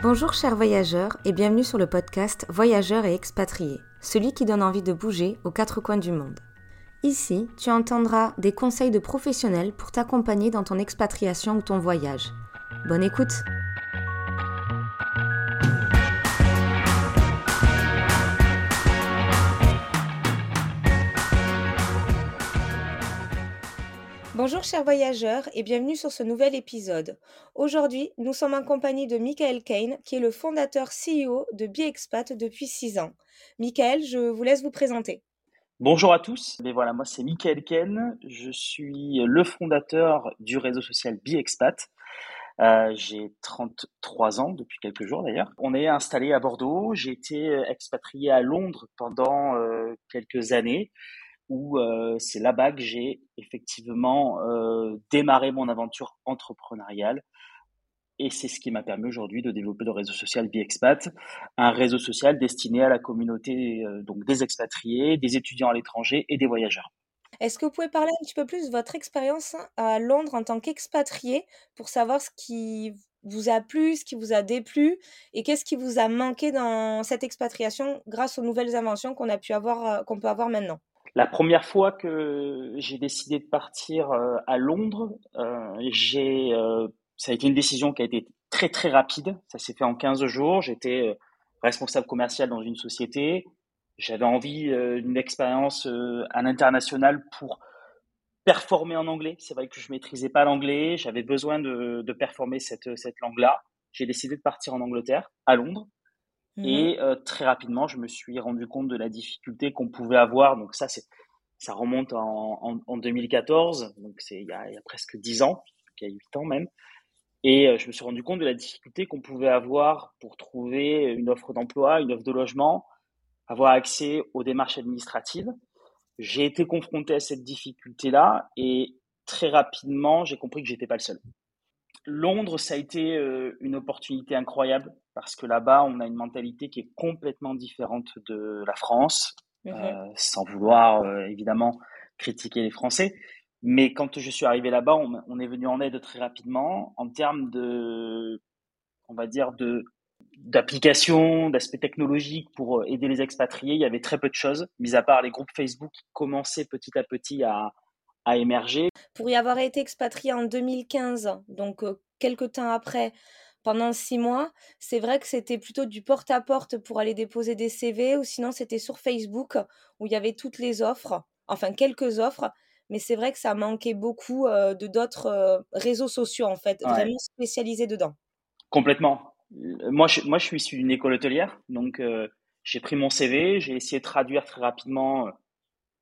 Bonjour chers voyageurs et bienvenue sur le podcast Voyageurs et expatriés, celui qui donne envie de bouger aux quatre coins du monde. Ici, tu entendras des conseils de professionnels pour t'accompagner dans ton expatriation ou ton voyage. Bonne écoute Bonjour chers voyageurs et bienvenue sur ce nouvel épisode. Aujourd'hui, nous sommes en compagnie de Michael Kane, qui est le fondateur CEO de BiExpat depuis 6 ans. Michael, je vous laisse vous présenter. Bonjour à tous, Mais voilà, moi c'est Michael Kane, je suis le fondateur du réseau social BiExpat. Euh, j'ai 33 ans depuis quelques jours d'ailleurs. On est installé à Bordeaux. J'ai été expatrié à Londres pendant euh, quelques années où euh, c'est là-bas que j'ai effectivement euh, démarré mon aventure entrepreneuriale. Et c'est ce qui m'a permis aujourd'hui de développer le réseau social BiExpat, un réseau social destiné à la communauté euh, donc des expatriés, des étudiants à l'étranger et des voyageurs. Est-ce que vous pouvez parler un petit peu plus de votre expérience à Londres en tant qu'expatrié pour savoir ce qui vous a plu, ce qui vous a déplu et qu'est-ce qui vous a manqué dans cette expatriation grâce aux nouvelles inventions qu'on a pu avoir, qu'on peut avoir maintenant? La première fois que j'ai décidé de partir euh, à Londres, euh, euh, ça a été une décision qui a été très très rapide. Ça s'est fait en 15 jours. J'étais responsable commercial dans une société. J'avais envie d'une expérience à l'international pour performer en anglais. C'est vrai que je maîtrisais pas l'anglais. J'avais besoin de, de performer cette, cette langue-là. J'ai décidé de partir en Angleterre, à Londres. Mmh et euh, très rapidement, je me suis rendu compte de la difficulté qu'on pouvait avoir. Donc ça, c'est, ça remonte en, en, 2014, donc c'est il y, a, il y a presque 10 ans, il y a 8 ans même. Et euh, je me suis rendu compte de la difficulté qu'on pouvait avoir pour trouver une offre d'emploi, une offre de logement, avoir accès aux démarches administratives. J'ai été confronté à cette difficulté-là et très rapidement, j'ai compris que j'étais pas le seul. Londres, ça a été euh, une opportunité incroyable parce que là-bas, on a une mentalité qui est complètement différente de la France, mmh euh, sans vouloir euh, évidemment critiquer les Français. Mais quand je suis arrivé là-bas, on, est venu en aide très rapidement en termes de, on va dire, de d'applications, d'aspects technologiques pour aider les expatriés. Il y avait très peu de choses, mis à part les groupes Facebook qui commençaient petit à petit à, émerger. Pour y avoir été expatrié en 2015, donc quelques temps après, pendant six mois, c'est vrai que c'était plutôt du porte-à-porte pour aller déposer des CV ou sinon c'était sur Facebook où il y avait toutes les offres, enfin quelques offres, mais c'est vrai que ça manquait beaucoup de d'autres réseaux sociaux en fait, vraiment spécialisés dedans. Complètement. Moi je, moi, je suis issu d'une école hôtelière, donc j'ai pris mon CV, j'ai essayé de traduire très rapidement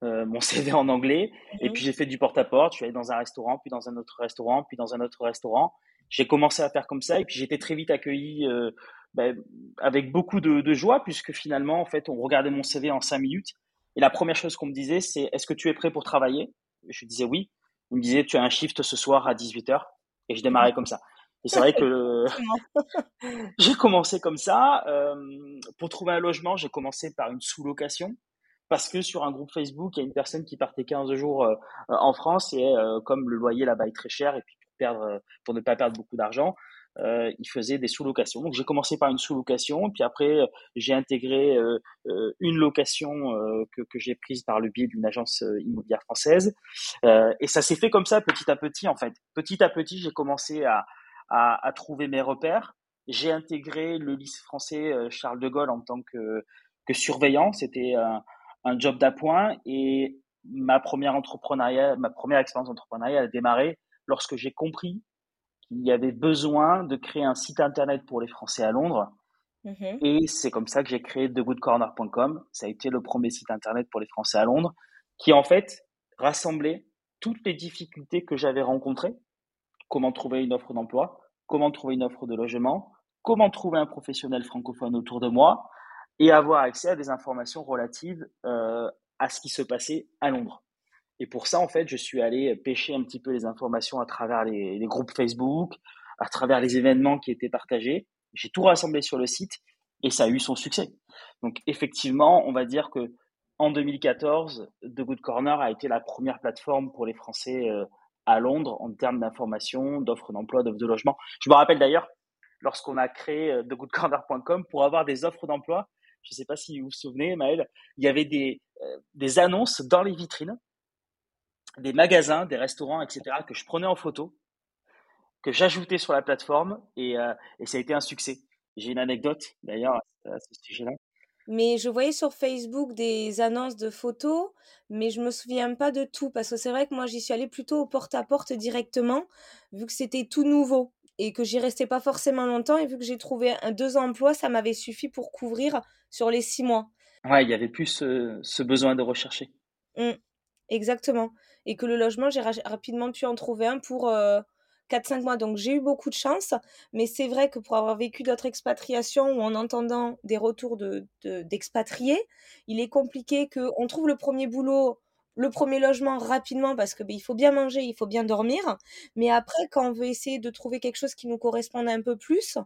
euh, mon CV en anglais. Et mhm. puis j'ai fait du porte-à-porte. Je suis allé dans un restaurant, puis dans un autre restaurant, puis dans un autre restaurant. J'ai commencé à faire comme ça. Et puis j'étais très vite accueilli euh, ben, avec beaucoup de, de, joie, puisque finalement, en fait, on regardait mon CV en cinq minutes. Et la première chose qu'on me disait, c'est Est-ce que tu es prêt pour travailler? Je disais oui. Il me disait Tu as un shift ce soir à 18h. Et je démarrais comme ça. Et c'est vrai que j'ai commencé comme ça. Euh, pour trouver un logement, j'ai commencé par une sous-location parce que sur un groupe Facebook, il y a une personne qui partait 15 jours euh, en France et euh, comme le loyer là-bas est très cher et puis pour, perdre, pour ne pas perdre beaucoup d'argent, euh, il faisait des sous-locations. Donc j'ai commencé par une sous-location, puis après j'ai intégré une location que, que j'ai prise par le biais d'une agence immobilière française. et ça s'est fait comme ça petit à petit en fait. Petit à petit, j'ai commencé à, à, à, trouver mes repères. J'ai intégré le lycée français Charles de Gaulle en tant que, que surveillant. C'était un un job d'appoint et ma première entrepreneuriat, ma première expérience entrepreneuriale a démarré lorsque j'ai compris qu'il y avait besoin de créer un site internet pour les Français à Londres. Mm-hmm. Et c'est comme ça que j'ai créé thegoodcorner.com. Ça a été le premier site internet pour les Français à Londres, qui en fait rassemblait toutes les difficultés que j'avais rencontrées. Comment trouver une offre d'emploi, comment trouver une offre de logement, comment trouver un professionnel francophone autour de moi, et avoir accès à des informations relatives euh, à ce qui se passait à Londres. Et pour ça, en fait, je suis allé pêcher un petit peu les informations à travers les, groupes Facebook, à travers les événements qui étaient partagés. J'ai tout rassemblé sur le site et ça a eu son succès. Donc effectivement, on va dire que en 2014, The Good Corner a été la première plateforme pour les Français euh, à Londres en termes d'information, d'offres d'emploi, d'offres de logement. Je me rappelle d'ailleurs, lorsqu'on a créé euh, thegoodcorner.com pour avoir des offres d'emploi. Je ne sais pas si vous vous souvenez, Maël, il y avait des, euh, des annonces dans les vitrines, des magasins, des restaurants, etc., que je prenais en photo, que j'ajoutais sur la plateforme et, euh, et ça a été un succès. J'ai une anecdote d'ailleurs à ce sujet-là. Mais je voyais sur Facebook des annonces de photos, mais je me souviens pas de tout parce que c'est vrai que moi j'y suis allée plutôt au porte-à-porte directement, vu que c'était tout nouveau et que j'y restais pas forcément longtemps et vu que j'ai trouvé deux emplois, ça m'avait suffi pour couvrir sur les six mois. Ouais, il y avait plus ce, ce besoin de rechercher. Mmh, exactement. Et que le logement, j'ai rapidement pu en trouver un pour, euh, 4-5 mois. Donc j'ai eu beaucoup de chance, mais c'est vrai que pour avoir vécu d'autres expatriations ou en entendant des retours de, d'expatriés, il est compliqué qu'on trouve le premier boulot, le premier logement rapidement parce que ben, il faut bien manger, il faut bien dormir. Mais après, quand on veut essayer de trouver quelque chose qui nous corresponde un peu plus,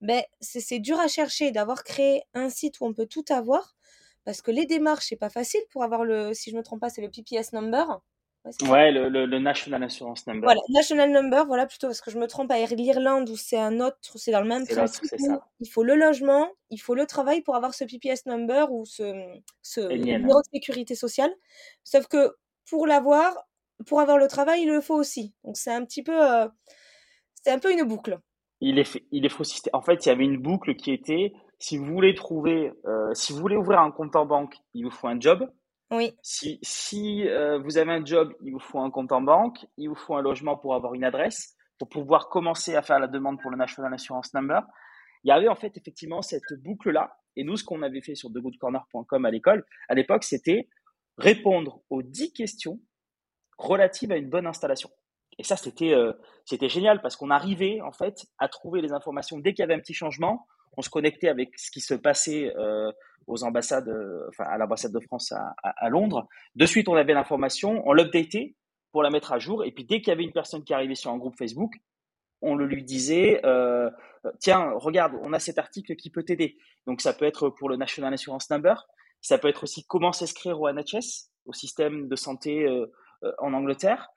ben, c'est, dur à chercher d'avoir créé un site où on peut tout avoir. Parce que les démarches, c'est pas facile pour avoir le, si je me trompe pas, c'est le PPS number. Ouais, le, le, National Insurance Number. Voilà, National Number, voilà plutôt parce que je me trompe à l'Irlande où c'est un autre, c'est dans le même principe. Il faut le logement, il faut le travail pour avoir ce PPS number ou ce, ce numéro de sécurité sociale. Sauf que pour l'avoir, pour avoir le travail, il le faut aussi. Donc c'est un petit peu, euh, c'est un peu une boucle. Il est, il est faux En fait, il y avait une boucle qui était, si vous voulez trouver, euh, si vous voulez ouvrir un compte en banque, il vous faut un job. Si, euh, vous avez un job, il vous faut un compte en banque, il vous faut un logement pour avoir une adresse, pour pouvoir commencer à faire la demande pour le National Insurance Number. Il y avait en fait effectivement cette boucle-là. Et nous, ce qu'on avait fait sur thegoodcorner.com à l'école, à l'époque, c'était répondre aux 10 questions relatives à une bonne installation. Et ça, c'était euh, c'était génial parce qu'on arrivait en fait à trouver les informations dès qu'il y avait un petit changement. On se connectait avec ce qui se passait euh, aux ambassades, euh, enfin à l'ambassade de France à, Londres. De suite, on avait l'information, on l'updatait pour la mettre à jour. Et puis dès qu'il y avait une personne qui arrivait sur un groupe Facebook, on le lui disait, euh, tiens, regarde, on a cet article qui peut t'aider. Donc ça peut être pour le National Insurance Number, ça peut être aussi comment s'inscrire au NHS, au système de santé en Angleterre.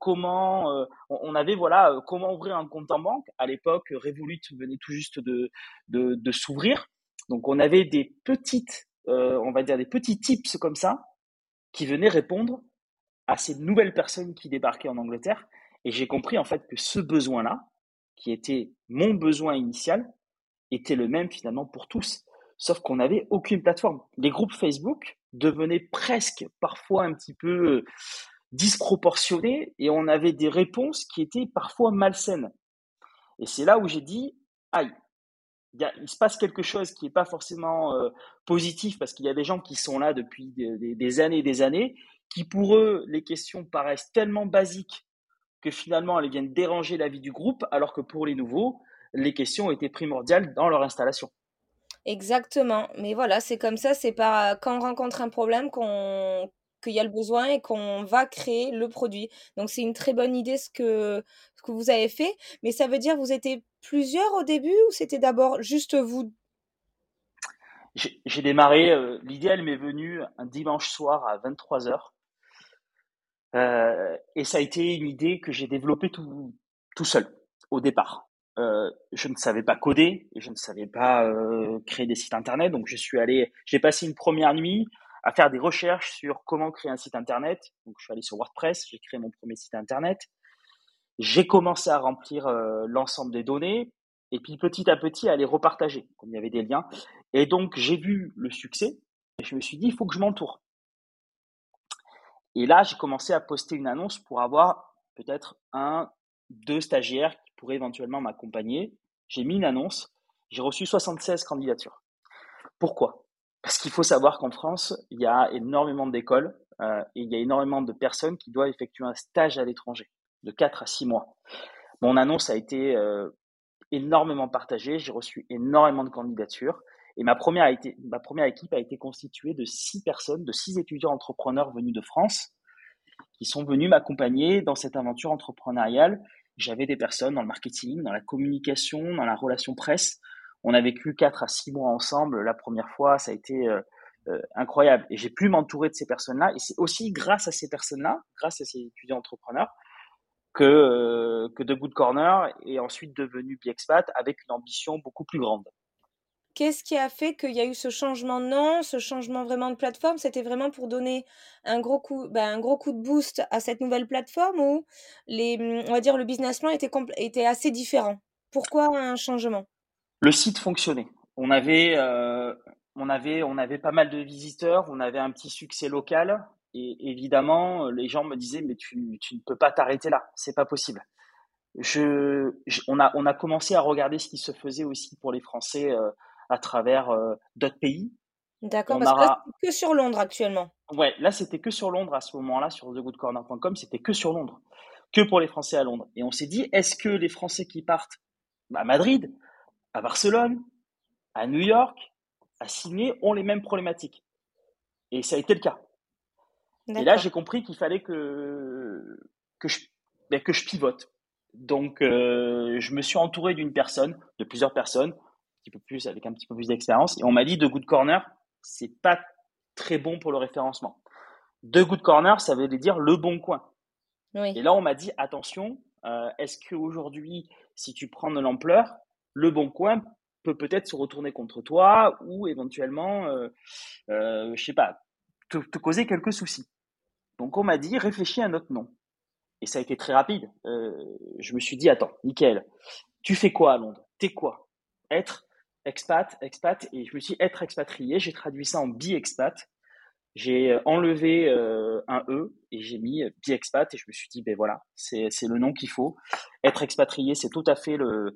Comment on avait voilà comment ouvrir un compte en banque à l'époque Revolut venait tout juste de de, s'ouvrir donc on avait des petites, euh, on va dire des petits tips comme ça qui venaient répondre à ces nouvelles personnes qui débarquaient en Angleterre. Et j'ai compris en fait que ce besoin-là, qui était mon besoin initial, était le même finalement pour tous. Sauf qu'on n'avait aucune plateforme. Les groupes Facebook devenaient presque parfois un petit peu disproportionnés et on avait des réponses qui étaient parfois malsaines. Et c'est là où j'ai dit, aïe, il, se passe quelque chose qui n'est pas forcément euh, positif parce qu'il y a des gens qui sont là depuis des, années et des années, qui pour eux, les questions paraissent tellement basiques que finalement elles viennent déranger la vie du groupe, alors que pour les nouveaux, les questions étaient primordiales dans leur installation. Exactement. Mais voilà, c'est comme ça, c'est pas quand on rencontre un problème qu'on qu'il y a le besoin et qu'on va créer le produit. Donc c'est une très bonne idée ce que, vous avez fait. Mais ça veut dire vous étiez plusieurs au début ou c'était d'abord juste vous? J'ai démarré, euh, l'idée elle m'est venue un dimanche soir à 23h. Euh, et ça a été une idée que j'ai développée tout, seul au départ. Euh, je ne savais pas coder, et je ne savais pas créer des sites internet, donc je suis allé, j'ai passé une première nuit à faire des recherches sur comment créer un site internet. Donc je suis allé sur WordPress, j'ai créé mon premier site internet. J'ai commencé à remplir euh, l'ensemble des données et puis petit à petit à les repartager, comme il y avait des liens. Et donc j'ai vu le succès et je me suis dit, il faut que je m'entoure. Et là, j'ai commencé à poster une annonce pour avoir peut-être un, deux stagiaires qui pourraient éventuellement m'accompagner. J'ai mis une annonce, j'ai reçu 76 candidatures. Pourquoi? Parce qu'il faut savoir qu'en France, il y a énormément d'écoles euh, et il y a énormément de personnes qui doivent effectuer un stage à l'étranger de 4 à 6 mois. Mon annonce a été euh, énormément partagée, j'ai reçu énormément de candidatures et ma première, ma première équipe a été constituée de 6 personnes, de 6 étudiants entrepreneurs venus de France qui sont venus m'accompagner dans cette aventure entrepreneuriale. J'avais des personnes dans le marketing, dans la communication, dans la relation presse. On a vécu 4 à 6 mois ensemble. La première fois, ça a été euh, euh, incroyable. Et j'ai pu m'entourer de ces personnes-là. Et c'est aussi grâce à ces personnes-là, grâce à ces étudiants entrepreneurs, que, que The Good Corner est ensuite devenu Biexpat avec une ambition beaucoup plus grande. Qu'est-ce qui a fait qu'il y a eu ce changement de nom, ce changement vraiment de plateforme? C'était vraiment pour donner un gros coup ben, de boost à cette nouvelle plateforme ou les, on va dire le business plan était assez différent? Pourquoi un changement? Le site fonctionnait. On avait, euh, on avait, on avait pas mal de visiteurs, on avait un petit succès local et évidemment, les gens me disaient mais tu, tu ne peux pas t'arrêter là, c'est pas possible. Je, on a, on a commencé à regarder ce qui se faisait aussi pour les Français. Euh, à travers euh, d'autres pays. D'accord, parce que là, que sur Londres actuellement. Ouais, là, c'était que sur Londres à ce moment-là, sur thegoodcorner.com, c'était que sur Londres, que pour les Français à Londres. Et on s'est dit, est-ce que les Français qui partent à Madrid, à Barcelone, à New York, à Sydney ont les mêmes problématiques Et ça a été le cas. Et là, j'ai compris qu'il fallait que, que, je, ben, que je pivote. Donc, euh, je me suis entouré d'une personne, de plusieurs personnes, petit peu plus, avec un petit peu plus d'expérience. Et on m'a dit de Good Corner, c'est pas très bon pour le référencement. De Good Corner, ça veut dire le bon coin. Et là, on m'a dit attention, euh, est-ce qu'aujourd'hui, si tu prends de l'ampleur, le bon coin peut peut-être se retourner contre toi ou éventuellement, euh, euh, je sais pas, te, causer quelques soucis. Donc on m'a dit réfléchis à un autre nom. Et ça a été très rapide. Euh, je me suis dit attends, nickel, tu fais quoi à Londres? T'es quoi? Être expat, expat, et je me suis dit être expatrié. J'ai traduit ça en bi-expat. J'ai enlevé un E et j'ai mis bi-expat et je me suis dit, ben voilà, c'est le nom qu'il faut. Être expatrié, c'est tout à fait le,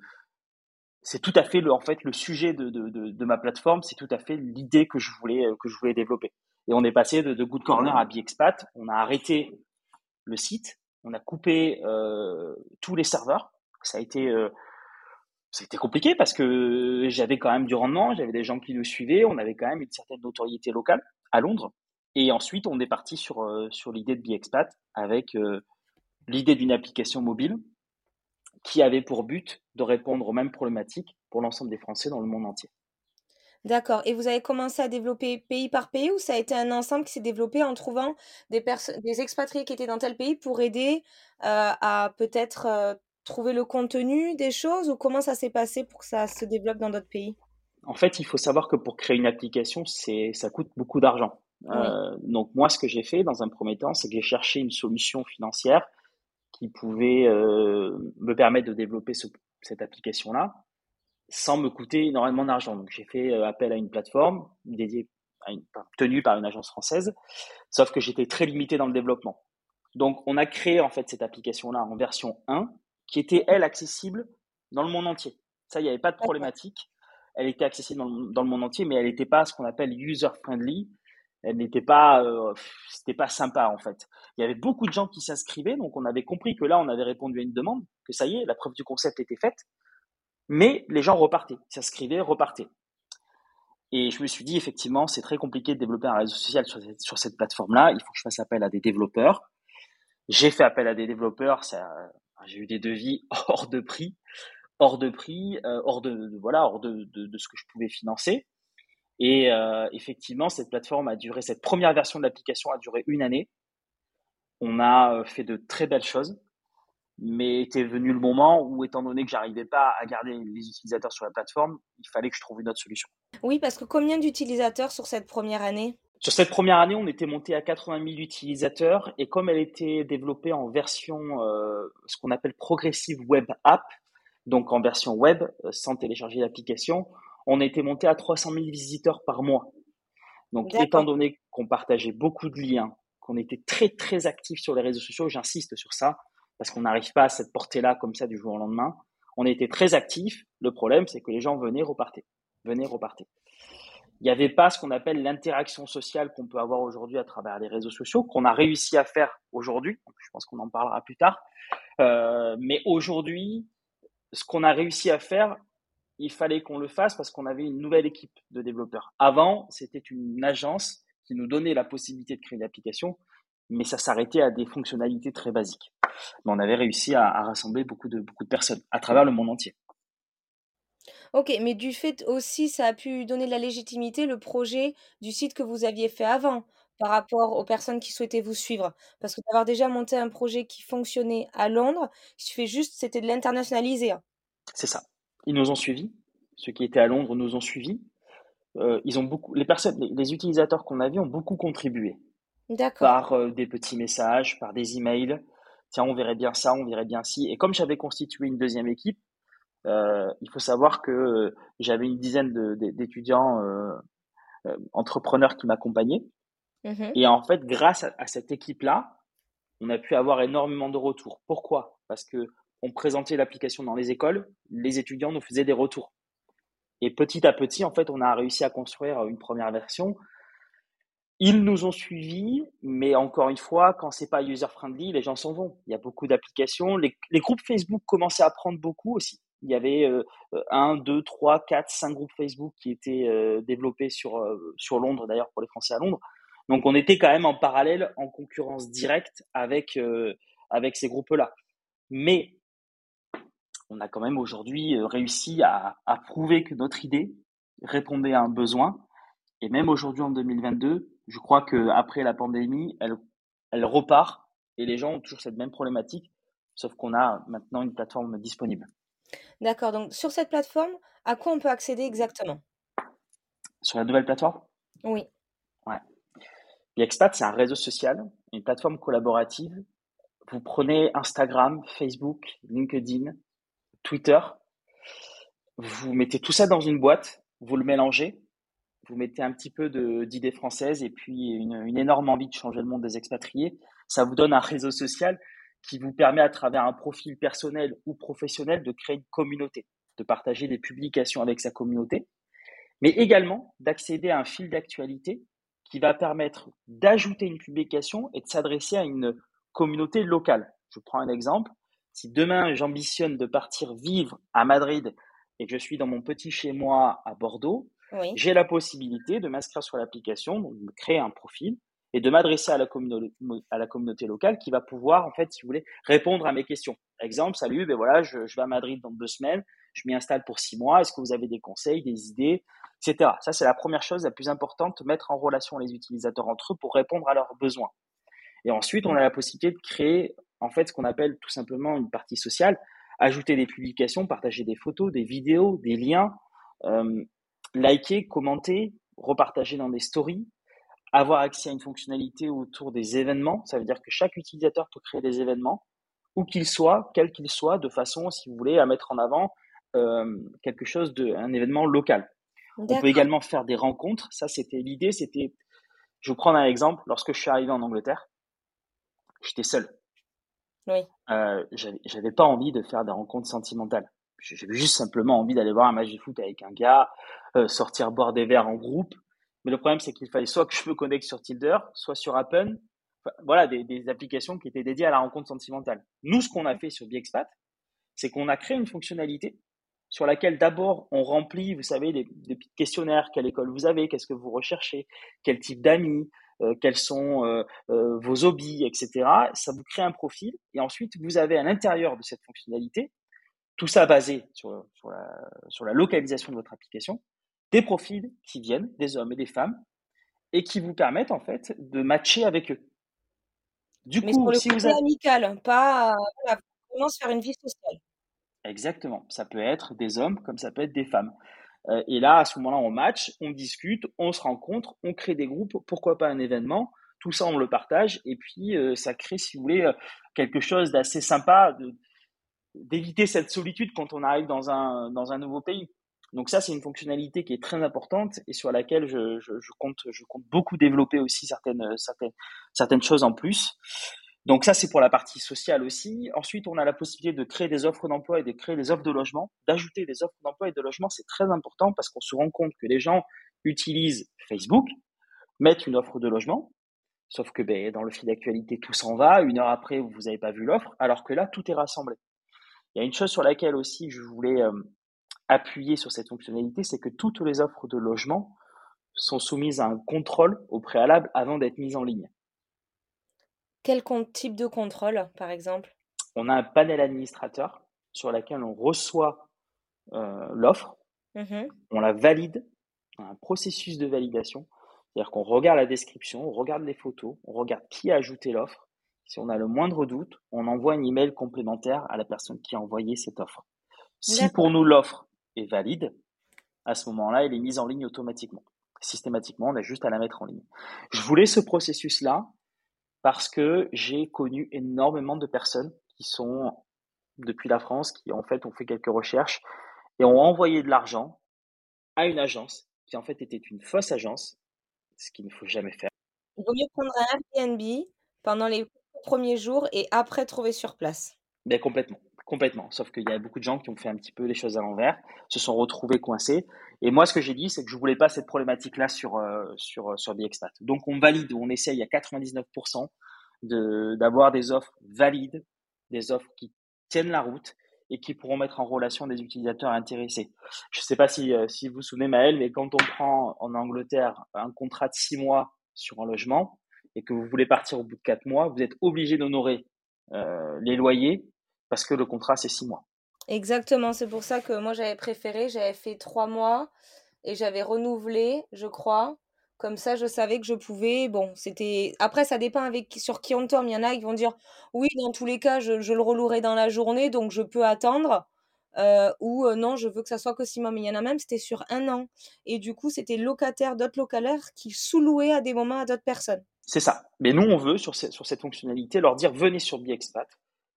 c'est tout à fait le, en fait, le sujet de, de, de, ma plateforme, c'est tout à fait l'idée que je voulais, euh, que je voulais développer. Et on est passé de, de Good Corner à bi-expat. On a arrêté le site, on a coupé euh, tous les serveurs. Ça a été euh, compliqué parce que j'avais quand même du rendement, j'avais des gens qui nous suivaient, on avait quand même une certaine notoriété locale à Londres. Et ensuite, on est parti sur, euh, sur l'idée de BiExpat avec euh, l'idée d'une application mobile qui avait pour but de répondre aux mêmes problématiques pour l'ensemble des Français dans le monde entier. D'accord. Et vous avez commencé à développer pays par pays ou ça a été un ensemble qui s'est développé en trouvant des, des expatriés qui étaient dans tel pays pour aider euh, à peut-être trouver le contenu des choses ou comment ça s'est passé pour que ça se développe dans d'autres pays? En fait, il faut savoir que pour créer une application, ça coûte beaucoup d'argent. Euh, donc moi, ce que j'ai fait dans un premier temps, c'est que j'ai cherché une solution financière qui pouvait euh, me permettre de développer cette application-là sans me coûter énormément d'argent. Donc j'ai fait euh, appel à une plateforme dédiée, à une, tenue par une agence française, sauf que j'étais très limité dans le développement. Donc on a créé en fait cette application-là en version 1 qui était, elle, accessible dans le monde entier. Ça, il n'y avait pas de problématique. Elle était accessible dans le, monde entier, mais elle n'était pas ce qu'on appelle user-friendly. Elle n'était pas, euh, c'était pas sympa en fait. Il y avait beaucoup de gens qui s'inscrivaient, donc on avait compris que là, on avait répondu à une demande, que ça y est, la preuve du concept était faite. Mais les gens repartaient, s'inscrivaient, repartaient. Et je me suis dit, effectivement, c'est très compliqué de développer un réseau social sur cette, plateforme-là. Il faut que je fasse appel à des développeurs. J'ai fait appel à des développeurs. J'ai eu des devis hors de prix, hors de prix, euh, hors de, voilà, hors de, ce que je pouvais financer. Et euh, effectivement, cette plateforme a duré, cette première version de l'application a duré une année. On a euh, fait de très belles choses, mais était venu le moment où, étant donné que j'arrivais pas à garder les utilisateurs sur la plateforme, il fallait que je trouve une autre solution. Oui, parce que combien d'utilisateurs sur cette première année? Sur cette première année, on était monté à 80 000 utilisateurs et comme elle était développée en version, euh, ce qu'on appelle Progressive Web App, donc en version web, euh, sans télécharger l'application, on était monté à 300 000 visiteurs par mois. Donc, étant donné qu'on partageait beaucoup de liens, qu'on était très très actifs sur les réseaux sociaux, j'insiste sur ça, parce qu'on n'arrive pas à cette portée-là comme ça du jour au lendemain. On était très actifs. Le problème, c'est que les gens venaient, repartaient, venaient, repartaient il n'y avait pas ce qu'on appelle l'interaction sociale qu'on peut avoir aujourd'hui à travers les réseaux sociaux, qu'on a réussi à faire aujourd'hui. Je pense qu'on en parlera plus tard. Euh, mais aujourd'hui, ce qu'on a réussi à faire, il fallait qu'on le fasse parce qu'on avait une nouvelle équipe de développeurs. Avant, c'était une agence qui nous donnait la possibilité de créer une application, mais ça s'arrêtait à des fonctionnalités très basiques. Mais on avait réussi à, à rassembler beaucoup de, beaucoup de personnes à travers le monde entier. OK, mais du fait aussi, ça a pu donner de la légitimité, le projet du site que vous aviez fait avant. par rapport aux personnes qui souhaitaient vous suivre? Parce que d'avoir déjà monté un projet qui fonctionnait à Londres, il suffit juste c'était de l'internationaliser. C'est ça. Ils nous ont suivis. Ceux qui étaient à Londres nous ont suivis. Euh, ils ont beaucoup, les personnes, les, utilisateurs qu'on a vus ont beaucoup contribué. Par euh, des petits messages, par des emails. Tiens, on verrait bien ça, on verrait bien ci. Et comme j'avais constitué une deuxième équipe, euh, il faut savoir que j'avais une dizaine d'étudiants entrepreneurs qui m'accompagnaient. Mmh Et en fait, grâce à, cette équipe-là, on a pu avoir énormément de retours. Pourquoi? Parce que on présentait l'application dans les écoles, les étudiants nous faisaient des retours. Et petit à petit, en fait, on a réussi à construire une première version. Ils nous ont suivis, mais encore une fois, quand c'est pas user friendly, les gens s'en vont. Il y a beaucoup d'applications. Les, groupes Facebook commençaient à prendre beaucoup aussi. Il y avait euh, un, deux, trois, quatre, cinq groupes Facebook qui étaient euh, développés sur euh, sur Londres, d'ailleurs pour les Français à Londres. Donc on était quand même en parallèle, en concurrence directe avec avec ces groupes-là. Mais on a quand même aujourd'hui euh, réussi à, prouver que notre idée répondait à un besoin. Et même aujourd'hui en 2022, je crois qu'après la pandémie, elle, elle repart et les gens ont toujours cette même problématique, sauf qu'on a maintenant une plateforme disponible. D'accord, donc sur cette plateforme, à quoi on peut accéder exactement? Sur la nouvelle plateforme? Oui. Ouais. L'expat, c'est un réseau social, une plateforme collaborative. Vous prenez Instagram, Facebook, LinkedIn, Twitter. Vous mettez tout ça dans une boîte, vous le mélangez, vous mettez un petit peu d'idées françaises et puis une, énorme envie de changer le monde des expatriés. Ça vous donne un réseau social qui vous permet à travers un profil personnel ou professionnel de créer une communauté, de partager des publications avec sa communauté, mais également d'accéder à un fil d'actualité qui va permettre d'ajouter une publication et de s'adresser à une communauté locale. Je prends un exemple. Si demain j'ambitionne de partir vivre à Madrid et que je suis dans mon petit chez moi à Bordeaux, j'ai la possibilité de m'inscrire sur l'application, de créer un profil et de m'adresser à la, communauté, à la communauté locale qui va pouvoir, en fait, si vous voulez, répondre à mes questions. Exemple, salut, ben voilà, je, vais à Madrid dans deux semaines, je m'y installe pour six mois, est-ce que vous avez des conseils, des idées, etc. Ça, c'est la première chose la plus importante, mettre en relation les utilisateurs entre eux pour répondre à leurs besoins. Et ensuite, on a la possibilité de créer en fait ce qu'on appelle tout simplement une partie sociale, ajouter des publications, partager des photos, des vidéos, des liens, euh, liker, commenter, repartager dans des stories, avoir accès à une fonctionnalité autour des événements. Ça veut dire que chaque utilisateur peut créer des événements, où qu'il soit, quel qu'il soit, de façon, si vous voulez, à mettre en avant euh, quelque chose de, un événement local. On peut également faire des rencontres. Ça, c'était l'idée. C'était, je vous prends un exemple. Lorsque je suis arrivé en Angleterre, j'étais seul. Oui. Euh, j'avais pas envie de faire des rencontres sentimentales. J'avais juste simplement envie d'aller voir un match de foot avec un gars, euh, sortir boire des verres en groupe. Mais le problème, c'est qu'il fallait soit que je me connecte sur Tinder, soit sur Appen. voilà, des, des, applications qui étaient dédiées à la rencontre sentimentale. Nous, ce qu'on a fait sur Biexpat, c'est qu'on a créé une fonctionnalité sur laquelle d'abord on remplit, vous savez, des, des petits questionnaires. Quelle école vous avez? Qu'est-ce que vous recherchez? Quel type d'amis? Quels sont euh, euh, vos hobbies, etc. Ça vous crée un profil et ensuite vous avez à l'intérieur de cette fonctionnalité, tout ça basé sur, sur, la, sur la localisation de votre application, des profils qui viennent, des hommes et des femmes, et qui vous permettent en fait de matcher avec eux. Du Mais coup, si vous avez amical, pas voilà, vraiment se faire une vie sociale. Exactement. Ça peut être des hommes comme ça peut être des femmes. Euh, et là, à ce moment-là, on match, on discute, on se rencontre, on crée des groupes, pourquoi pas un événement. Tout ça, on le partage. Et puis, euh, ça crée, si vous voulez, euh, quelque chose d'assez sympa, d'éviter cette solitude quand on arrive dans un, dans un nouveau pays. Donc ça, c'est une fonctionnalité qui est très importante et sur laquelle je, je, je, compte, je compte beaucoup développer aussi certaines, certaines, certaines choses en plus. Donc ça, c'est pour la partie sociale aussi. Ensuite, on a la possibilité de créer des offres d'emploi et de créer des offres de logement. D'ajouter des offres d'emploi et de logement, c'est très important parce qu'on se rend compte que les gens utilisent Facebook, mettent une offre de logement, sauf que ben, dans le fil d'actualité, tout s'en va. Une heure après, vous n'avez pas vu l'offre, alors que là, tout est rassemblé. Il y a une chose sur laquelle aussi je voulais euh, appuyer sur cette fonctionnalité, c'est que toutes les offres de logement sont soumises à un contrôle au préalable avant d'être mises en ligne. Quel type de contrôle, par exemple? On a un panel administrateur sur lequel on reçoit euh, l'offre, mmh on la valide, on a un processus de validation. C'est-à-dire qu'on regarde la description, on regarde les photos, on regarde qui a ajouté l'offre. Si on a le moindre doute, on envoie un email complémentaire à la personne qui a envoyé cette offre. Si pour nous l'offre est valide, à ce moment-là, elle est mise en ligne automatiquement. Systématiquement, on a juste à la mettre en ligne. Je voulais ce processus-là parce que j'ai connu énormément de personnes qui sont depuis la France, qui en fait ont fait quelques recherches et ont envoyé de l'argent à une agence qui en fait était une fausse agence, ce qu'il ne faut jamais faire. Il vaut mieux prendre un Airbnb pendant les premiers jours et après trouver sur place. Mais complètement. Complètement. Sauf qu'il y a beaucoup de gens qui ont fait un petit peu les choses à l'envers, se sont retrouvés coincés. Et moi, ce que j'ai dit, c'est que je voulais pas cette problématique-là sur, euh, sur, euh, sur Biexpat. Donc, on valide, on essaye à 99% de, d'avoir des offres valides, des offres qui tiennent la route et qui pourront mettre en relation des utilisateurs intéressés. Je ne sais pas si, euh, si vous vous souvenez, Maël, mais quand on prend en Angleterre un contrat de six mois sur un logement et que vous voulez partir au bout de quatre mois, vous êtes obligé d'honorer les loyers parce que le contrat, c'est six mois. Exactement, c'est pour ça que moi j'avais préféré, j'avais fait trois mois et j'avais renouvelé, je crois. Comme ça, je savais que je pouvais. Bon, c'était. Après, ça dépend avec sur qui on tombe. Il y en a qui vont dire oui, dans tous les cas, je, le relouerai dans la journée, donc je peux attendre. Euh, ou euh, non, je veux que ça soit que six mois. Mais il y en a même, c'était sur un an. Et du coup, c'était locataire, d'autres locataires qui sous-louaient à des moments à d'autres personnes. C'est ça. Mais nous, on veut, sur, sur cette fonctionnalité, leur dire venez sur Biexpat.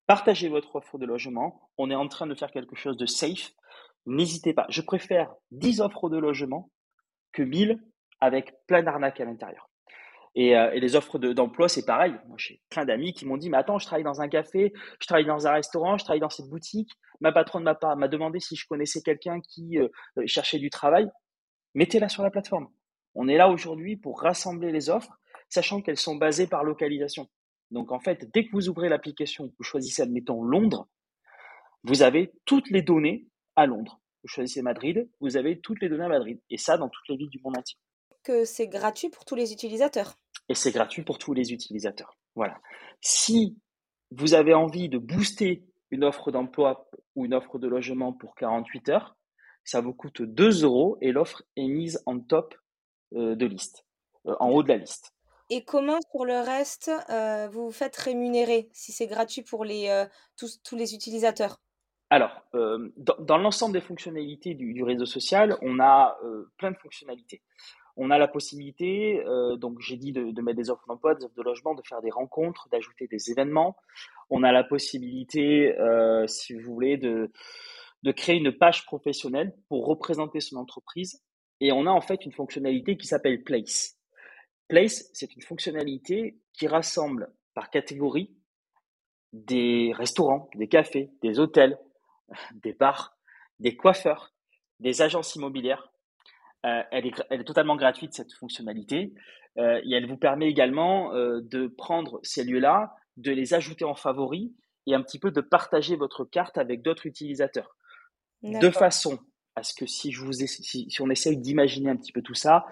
Partagez votre offre de logement. On est en train de faire quelque chose de safe. N'hésitez pas. Je préfère 10 offres de logement que 1000 avec plein d'arnaques à l'intérieur. Et, euh, les offres d'emploi, c'est pareil. Moi, j'ai plein d'amis qui m'ont dit, mais attends, je travaille dans un café, je travaille dans un restaurant, je travaille dans cette boutique. Ma patronne m'a m'a demandé si je connaissais quelqu'un qui euh, cherchait du travail. Mettez-la sur la plateforme. On est là aujourd'hui pour rassembler les offres, sachant qu'elles sont basées par localisation. Donc en fait, dès que vous ouvrez l'application, vous choisissez, admettons, Londres, vous avez toutes les données à Londres. Vous choisissez Madrid, vous avez toutes les données à Madrid. Et ça, dans toutes les villes du monde entier. Que c'est gratuit pour tous les utilisateurs. Et c'est gratuit pour tous les utilisateurs. Voilà. Si vous avez envie de booster une offre d'emploi ou une offre de logement pour 48 heures, ça vous coûte 2 euros et l'offre est mise en top euh, de liste, euh, en haut de la liste. Et comment pour le reste, euh, vous vous faites rémunérer si c'est gratuit pour les, euh, tous, tous les utilisateurs? Alors, euh, dans, l'ensemble des fonctionnalités du, réseau social, on a plein de fonctionnalités. On a la possibilité, donc j'ai dit de, mettre des offres d'emploi, des offres de logement, de faire des rencontres, d'ajouter des événements. On a la possibilité, si vous voulez, de, de créer une page professionnelle pour représenter son entreprise. Et on a en fait une fonctionnalité qui s'appelle Place. Place, c'est une fonctionnalité qui rassemble par catégorie des restaurants, des cafés, des hôtels, des bars, des coiffeurs, des agences immobilières. Euh, elle, est, totalement gratuite, cette fonctionnalité. Euh, et elle vous permet également euh, de prendre ces lieux-là, de les ajouter en favoris et un petit peu de partager votre carte avec d'autres utilisateurs. De façon à ce que si, je vous si, on essaye d'imaginer un petit peu tout ça,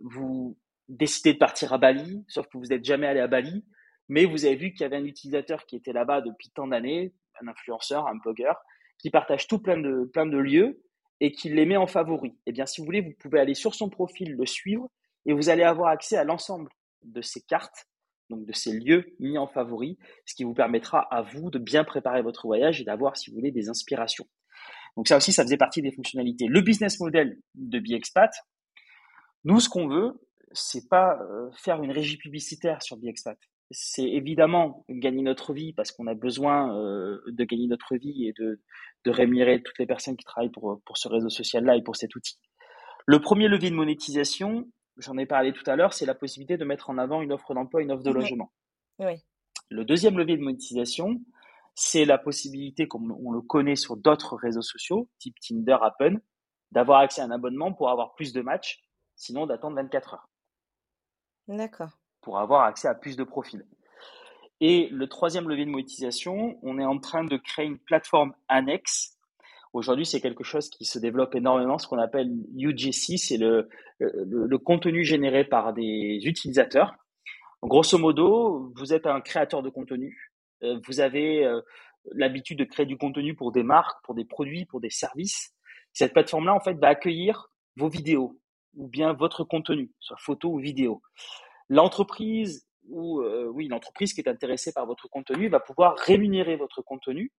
vous, décidé de partir à Bali, sauf que vous n'êtes jamais allé à Bali, mais vous avez vu qu'il y avait un utilisateur qui était là-bas depuis tant d'années, un influenceur, un blogueur, qui partage tout plein de, plein de lieux et qui les met en favori. Eh bien, si vous voulez, vous pouvez aller sur son profil, le suivre, et vous allez avoir accès à l'ensemble de ces cartes, donc de ces lieux mis en favori, ce qui vous permettra à vous de bien préparer votre voyage et d'avoir, si vous voulez, des inspirations. Donc ça aussi, ça faisait partie des fonctionnalités. Le business model de BiExpat, nous, ce qu'on veut, c'est pas euh, faire une régie publicitaire sur Biexpat. C'est évidemment gagner notre vie parce qu'on a besoin euh, de gagner notre vie et de, de rémunérer toutes les personnes qui travaillent pour, pour ce réseau social-là et pour cet outil. Le premier levier de monétisation, j'en ai parlé tout à l'heure, c'est la possibilité de mettre en avant une offre d'emploi, une offre de logement. Oui. Le deuxième levier de monétisation, c'est la possibilité, comme on le connaît sur d'autres réseaux sociaux, type Tinder, Appen, d'avoir accès à un abonnement pour avoir plus de matchs, sinon d'attendre 24 heures. Pour avoir accès à plus de profils. Et le troisième levier de monétisation, on est en train de créer une plateforme annexe. Aujourd'hui, c'est quelque chose qui se développe énormément, ce qu'on appelle UGC, c'est le, le, contenu généré par des utilisateurs. Grosso modo, vous êtes un créateur de contenu, euh, vous avez euh, l'habitude de créer du contenu pour des marques, pour des produits, pour des services. Cette plateforme-là, en fait, va accueillir vos vidéos, ou bien votre contenu, soit photo ou vidéo. L'entreprise ou euh, oui, l'entreprise qui est intéressée par votre contenu va pouvoir rémunérer votre contenu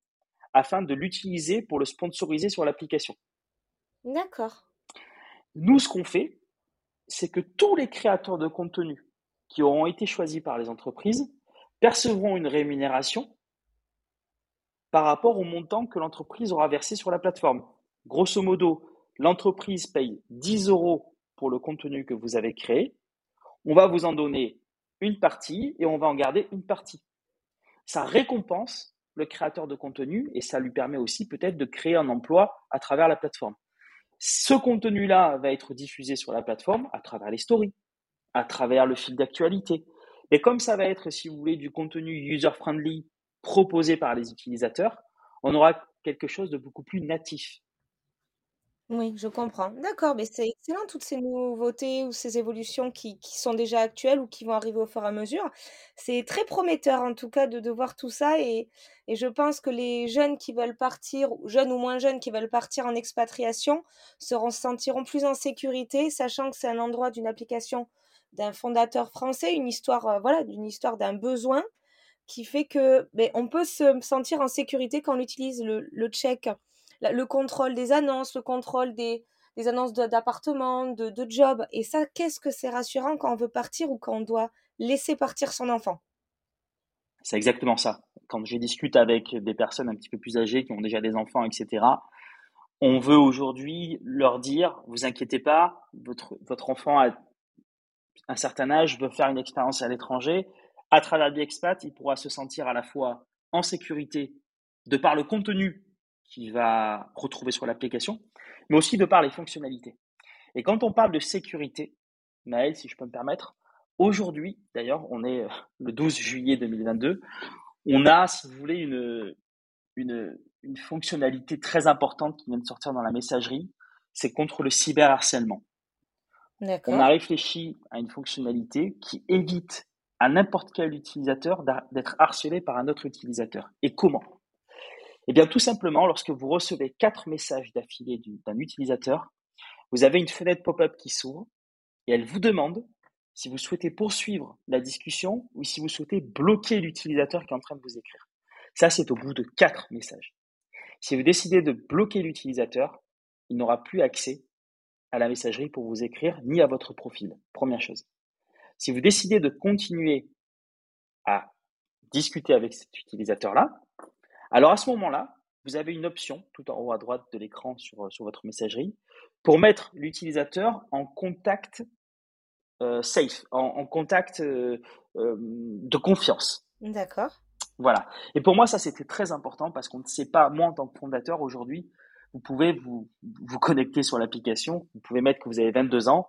afin de l'utiliser pour le sponsoriser sur l'application. D'accord. Nous, ce qu'on fait, c'est que tous les créateurs de contenu qui auront été choisis par les entreprises percevront une rémunération par rapport au montant que l'entreprise aura versé sur la plateforme. Grosso modo, l'entreprise paye 10 euros le contenu que vous avez créé. On va vous en donner une partie et on va en garder une partie. Ça récompense le créateur de contenu et ça lui permet aussi peut-être de créer un emploi à travers la plateforme. Ce contenu-là va être diffusé sur la plateforme à travers les stories, à travers le fil d'actualité. Et comme ça va être, si vous voulez, du contenu user-friendly proposé par les utilisateurs, on aura quelque chose de beaucoup plus natif. Oui, je comprends. D'accord, mais c'est excellent toutes ces nouveautés ou ces évolutions qui sont déjà actuelles ou qui vont arriver au fur et à mesure. C'est très prometteur en tout cas de de voir tout ça et je pense que les jeunes qui veulent partir, jeunes ou moins jeunes qui veulent partir en expatriation, se sentiront plus en sécurité, sachant que c'est un endroit d'une application d'un fondateur français, une histoire, heu, voilà, d'une histoire d'un besoin qui fait que, beh, on peut se sentir en sécurité quand on utilise le le check le contrôle des annonces, le contrôle des, annonces d'appartements, de, jobs. Et ça, qu'est-ce que c'est rassurant quand on veut partir ou quand on doit laisser partir son enfant? C'est exactement ça. Quand je discute avec des personnes un petit peu plus âgées qui ont déjà des enfants, etc., on veut aujourd'hui leur dire, vous inquiétez pas, votre, votre enfant a un certain âge, veut faire une expérience à l'étranger. À travers Biexpat, il pourra se sentir à la fois en sécurité de par le contenu qu'il va retrouver sur l'application, mais aussi de par les fonctionnalités. Et quand on parle de sécurité, Maël, si je peux me permettre, aujourd'hui, d'ailleurs, on est euh, le 12 juillet 2022, on a, si vous voulez, une, une, une fonctionnalité très importante qui vient de sortir dans la messagerie, c'est contre le cyberharcèlement. On a réfléchi à une fonctionnalité qui évite à n'importe quel utilisateur d'être harcelé par un autre utilisateur. Et comment? Eh bien, tout simplement, lorsque vous recevez quatre messages d'affilée d'un utilisateur, vous avez une fenêtre pop-up qui s'ouvre et elle vous demande si vous souhaitez poursuivre la discussion ou si vous souhaitez bloquer l'utilisateur qui est en train de vous écrire. Ça, c'est au bout de quatre messages. Si vous décidez de bloquer l'utilisateur, il n'aura plus accès à la messagerie pour vous écrire ni à votre profil. Première chose. Si vous décidez de continuer à discuter avec cet utilisateur-là, alors à ce moment-là, vous avez une option tout en haut à droite de l'écran sur, euh, sur votre messagerie pour mettre l'utilisateur en contact euh, safe, en, contact euh, de confiance. D'accord. Voilà. Et pour moi, ça, c'était très important parce qu'on ne sait pas, moi, en tant que fondateur, aujourd'hui, vous pouvez vous, vous connecter sur l'application, vous pouvez mettre que vous avez 22 ans,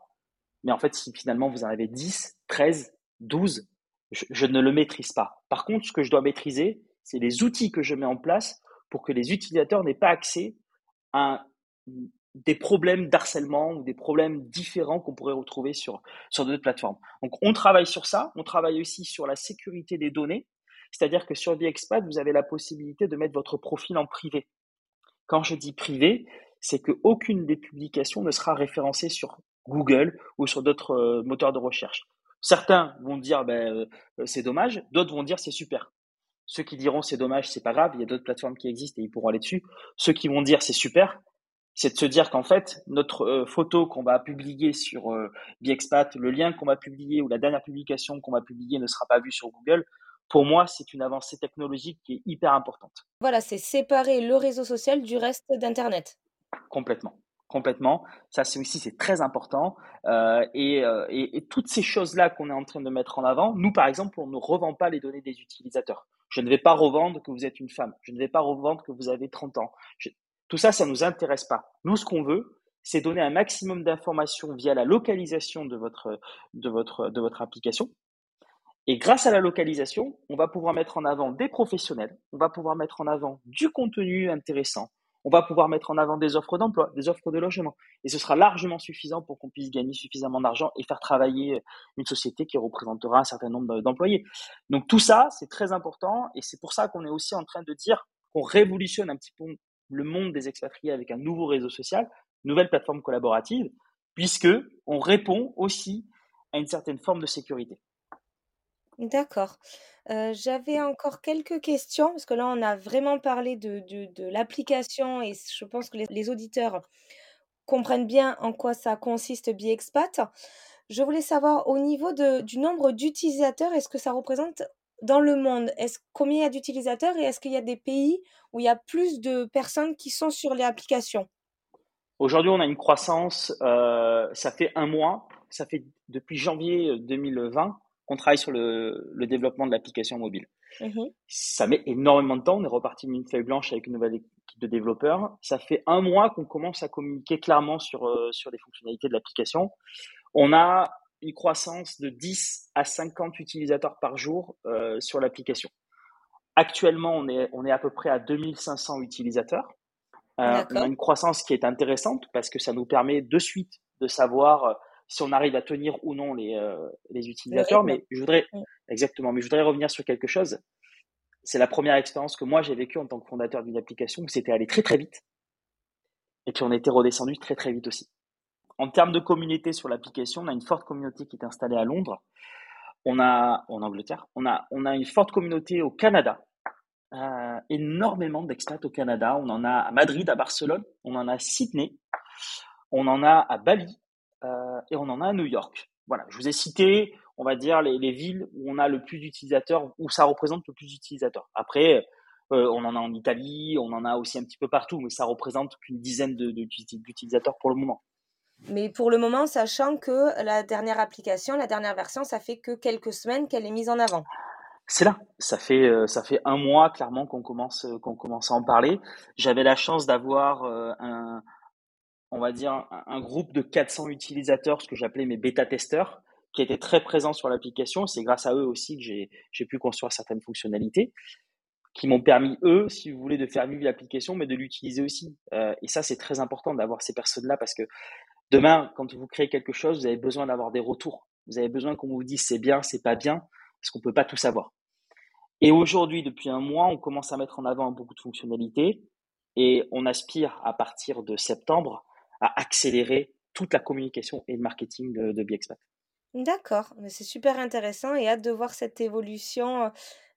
mais en fait, si finalement vous en avez 10, 13, 12, je ne le maîtrise pas. Par contre, ce que je dois maîtriser, c'est les outils que je mets en place pour que les utilisateurs n'aient pas accès à des problèmes d'harcèlement ou des problèmes différents qu'on pourrait retrouver sur, sur d'autres plateformes. Donc, on travaille sur ça. On travaille aussi sur la sécurité des données. C'est-à-dire que sur VXPAD, vous avez la possibilité de mettre votre profil en privé. Quand je dis privé, c'est qu'aucune des publications ne sera référencée sur Google ou sur d'autres euh, moteurs de recherche. Certains vont dire ben, euh, c'est dommage, d'autres vont dire c'est super. Ceux qui diront c'est dommage, c'est pas grave, il y a d'autres plateformes qui existent et ils pourront aller dessus. Ceux qui vont dire c'est super, c'est de se dire qu'en fait, notre euh, photo qu'on va publier sur euh, Biexpat, le lien qu'on va publier ou la dernière publication qu'on va publier ne sera pas vue sur Google. Pour moi, c'est une avancée technologique qui est hyper importante. Voilà, c'est séparer le réseau social du reste d'Internet. Complètement complètement. Ça, c'est aussi c'est très important. Euh, et, et, et, toutes ces choses-là qu'on est en train de mettre en avant, nous, par exemple, on ne revend pas les données des utilisateurs. Je ne vais pas revendre que vous êtes une femme. Je ne vais pas revendre que vous avez 30 ans. tout ça, ça ne nous intéresse pas. Nous, ce qu'on veut, c'est donner un maximum d'informations via la localisation de votre, de, de votre application. Et grâce à la localisation, on va pouvoir mettre en avant des professionnels, on va pouvoir mettre en avant du contenu intéressant, on va pouvoir mettre en avant des offres d'emploi, des offres de logement. Et ce sera largement suffisant pour qu'on puisse gagner suffisamment d'argent et faire travailler une société qui représentera un certain nombre d'employés. Donc tout ça, c'est très important et c'est pour ça qu'on est aussi en train de dire qu'on révolutionne un petit peu le monde des expatriés avec un nouveau réseau social, nouvelle plateforme collaborative. puisque on répond aussi à une certaine forme de sécurité. D'accord. Heu, j'avais encore quelques questions, parce que là, on a vraiment parlé de de de l'application et je pense que les les auditeurs comprennent bien en quoi ça consiste BeExpat. Je voulais savoir au niveau de du nombre d'utilisateurs, est-ce que ça représente dans le monde, est-ce combien il y a d'utilisateurs et est-ce qu'il y a des pays où il y a plus de personnes qui sont sur l'application? Aujourd'hui, on a une croissance, ça fait un mois, ça fait depuis janvier 2020 qu'on travaille sur le, le développement de l'application mobile. Mmh Ça met énormément de temps. On est reparti d'une feuille blanche avec une nouvelle équipe de développeurs. Ça fait un mois qu'on commence à communiquer clairement sur, euh, sur les fonctionnalités de l'application. On a une croissance de 10 à 50 utilisateurs par jour euh, sur l'application. Actuellement, on est, on est à peu près à 2500 utilisateurs. Euh, on a une croissance qui est intéressante parce que ça nous permet de suite de savoir si on arrive à tenir ou non les, euh, les utilisateurs. Mais je voudrais, exactement, mais je voudrais revenir sur quelque chose. C'est la première expérience que moi j'ai vécue en tant que fondateur d'une application où c'était allé très très vite. Et puis on était redescendu très très vite aussi. En termes de communauté sur l'application, on a une forte communauté qui est installée à Londres. On a, en Angleterre, on a, on a une forte communauté au Canada. Euh, énormément d'expats au Canada. On en a à Madrid, à Barcelone, on en a à Sydney, on en a à Bali et on en a à New York. Voilà, je vous ai cité, on va dire, les, les villes où on a le plus d'utilisateurs, où ça représente le plus d'utilisateurs. Après, euh, on en a en Italie, on en a aussi un petit peu partout, mais ça représente qu'une dizaine d'utilisateurs pour le moment. Mais pour le moment, sachant que la dernière application, la dernière version, ça fait que quelques semaines qu'elle est mise en avant. C'est là, ça fait euh, ça fait un mois clairement qu'on commence euh, qu'on commence à en parler. J'avais la chance d'avoir euh, un on va dire un, groupe de 400 utilisateurs, ce que j'appelais mes bêta testeurs, qui étaient très présents sur l'application. C'est grâce à eux aussi que j'ai pu construire certaines fonctionnalités qui m'ont permis eux, si vous voulez, de faire vivre l'application, mais de l'utiliser aussi. et ça, c'est très important d'avoir ces personnes-là parce que Demain, quand vous créez quelque chose, vous avez besoin d'avoir des retours. Vous avez besoin qu'on vous dise c'est bien, c'est pas bien, parce qu'on peut pas tout savoir. Et aujourd'hui, depuis un mois, on commence à mettre en avant beaucoup de fonctionnalités et on aspire à partir de septembre à accélérer toute la communication et le marketing de, de BXPAT. D'accord, c'est super intéressant et hâte de voir cette évolution euh,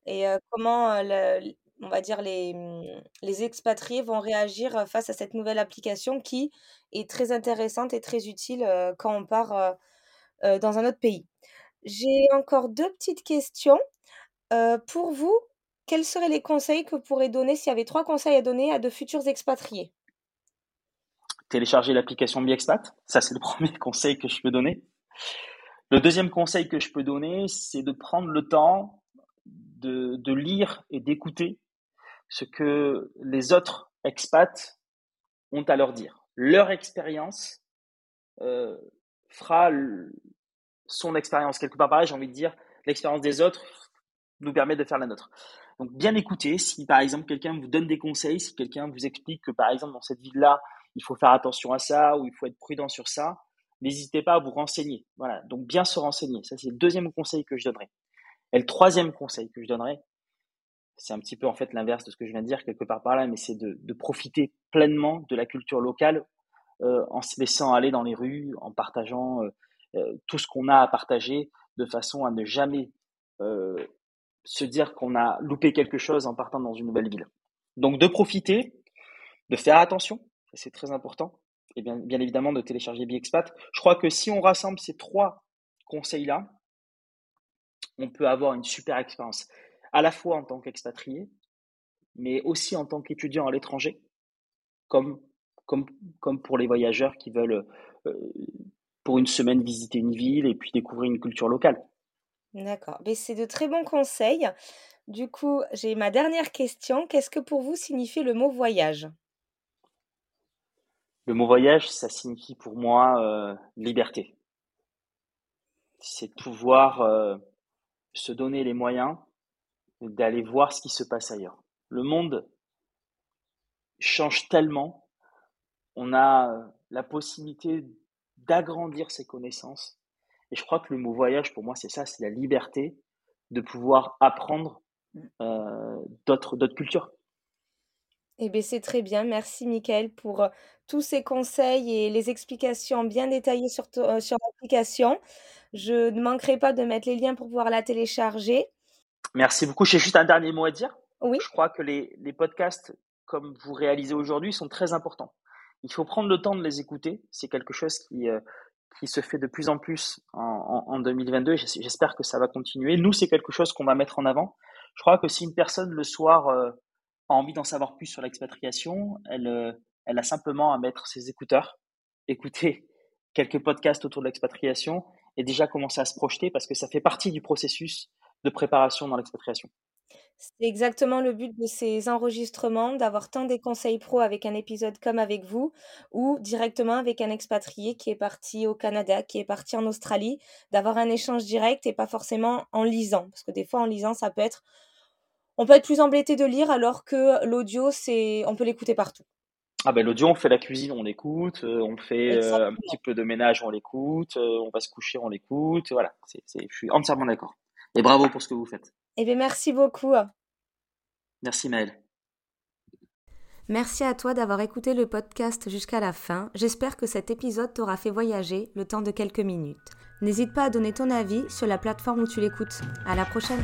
et euh, comment euh, on va dire, les, mmh, les expatriés vont réagir face à cette nouvelle application qui est très intéressante et très utile quand on part dans un autre pays. J'ai encore deux petites questions. pour vous, quels seraient les conseils que vous pourrez donner s'il y avait trois conseils à donner à de futurs expatriés? Télécharger l'application BiExpat, ça c'est le premier conseil que je peux donner. Le deuxième conseil que je peux donner, c'est de prendre le temps de, de lire et d'écouter ce que les autres expats ont à leur dire. Leur expérience euh, fera son expérience. Quelque part pareil, j'ai envie de dire, l'expérience des autres nous permet de faire la nôtre. Donc bien écouter, si par exemple quelqu'un vous donne des conseils, si quelqu'un vous explique que par exemple dans cette ville-là, il faut faire attention à ça ou il faut être prudent sur ça, n'hésitez pas à vous renseigner. Voilà, donc bien se renseigner. Ça c'est le deuxième conseil que je donnerai. Et le troisième conseil que je donnerai, c'est un petit peu en fait l'inverse de ce que je viens de dire quelque part par là, mais c'est de, profiter pleinement de la culture locale euh, en se laissant aller dans les rues, en partageant euh, euh, tout ce qu'on a à partager, de façon à ne jamais se dire qu'on a loupé quelque chose en partant dans une nouvelle ville. Donc de profiter, de faire attention, c'est très important, et bien, évidemment de télécharger BiExpat. Je crois que si on rassemble ces trois conseils-là, on peut avoir une super expérience à la fois en tant qu'expatrié, mais aussi en tant qu'étudiant à l'étranger, comme pour les voyageurs qui veulent euh, pour une semaine visiter une ville et puis découvrir une culture locale. D'accord, mais c'est de très bons conseils. Du coup, j'ai ma dernière question. Qu'est-ce que pour vous signifie le mot voyage? Le mot voyage, ça signifie pour moi euh, liberté. C'est pouvoir euh, se donner les moyens d'aller voir ce qui se passe ailleurs. Le monde change tellement, on a euh, la possibilité d'agrandir ses connaissances. Et je crois que le mot voyage, pour moi, c'est ça, c'est la liberté de pouvoir apprendre euh, d'autres cultures. Eh bien, c'est très bien. Merci Michael pour, tous ces conseils et les explications bien détaillées sur to sur l'application. Je ne manquerai pas de mettre les liens pour pouvoir la télécharger. Merci beaucoup. J'ai juste un dernier mot à dire. Oui, Je crois que les, les podcasts, comme vous réalisez aujourd'hui, sont très importants. Il faut prendre le temps de les écouter. C'est quelque chose qui, euh, qui se fait de plus en plus en, en, en 2022. J'espère que ça va continuer. Nous, c'est quelque chose qu'on va mettre en avant. Je crois que si une personne le soir euh, a envie d'en savoir plus sur l'expatriation, elle, euh, elle a simplement à mettre ses écouteurs, écouter quelques podcasts autour de l'expatriation et déjà commencer à se projeter parce que ça fait partie du processus de préparation dans l'expatriation. c'est exactement le but de ces enregistrements, d'avoir tant des conseils pro avec un épisode comme avec vous ou directement avec un expatrié qui est parti au Canada, qui est parti en Australie, d'avoir un échange direct et pas forcément en lisant. Parce que des fois en lisant, ça peut être on peut être plus embêté de lire alors que l'audio, c'est on peut l'écouter partout. Ah ben l'audio, on fait la cuisine, on l'écoute, euh, on fait euh, un petit peu de ménage, on l'écoute, euh, on va se coucher, on l'écoute, voilà. C'est, c'est, je suis entièrement d'accord. Et bravo pour ce que vous faites. Eh bien, merci beaucoup. Merci Maëlle. Merci à toi d'avoir écouté le podcast jusqu'à la fin. J'espère que cet épisode t'aura fait voyager le temps de quelques minutes. N'hésite pas à donner ton avis sur la plateforme où tu l'écoutes. À la prochaine!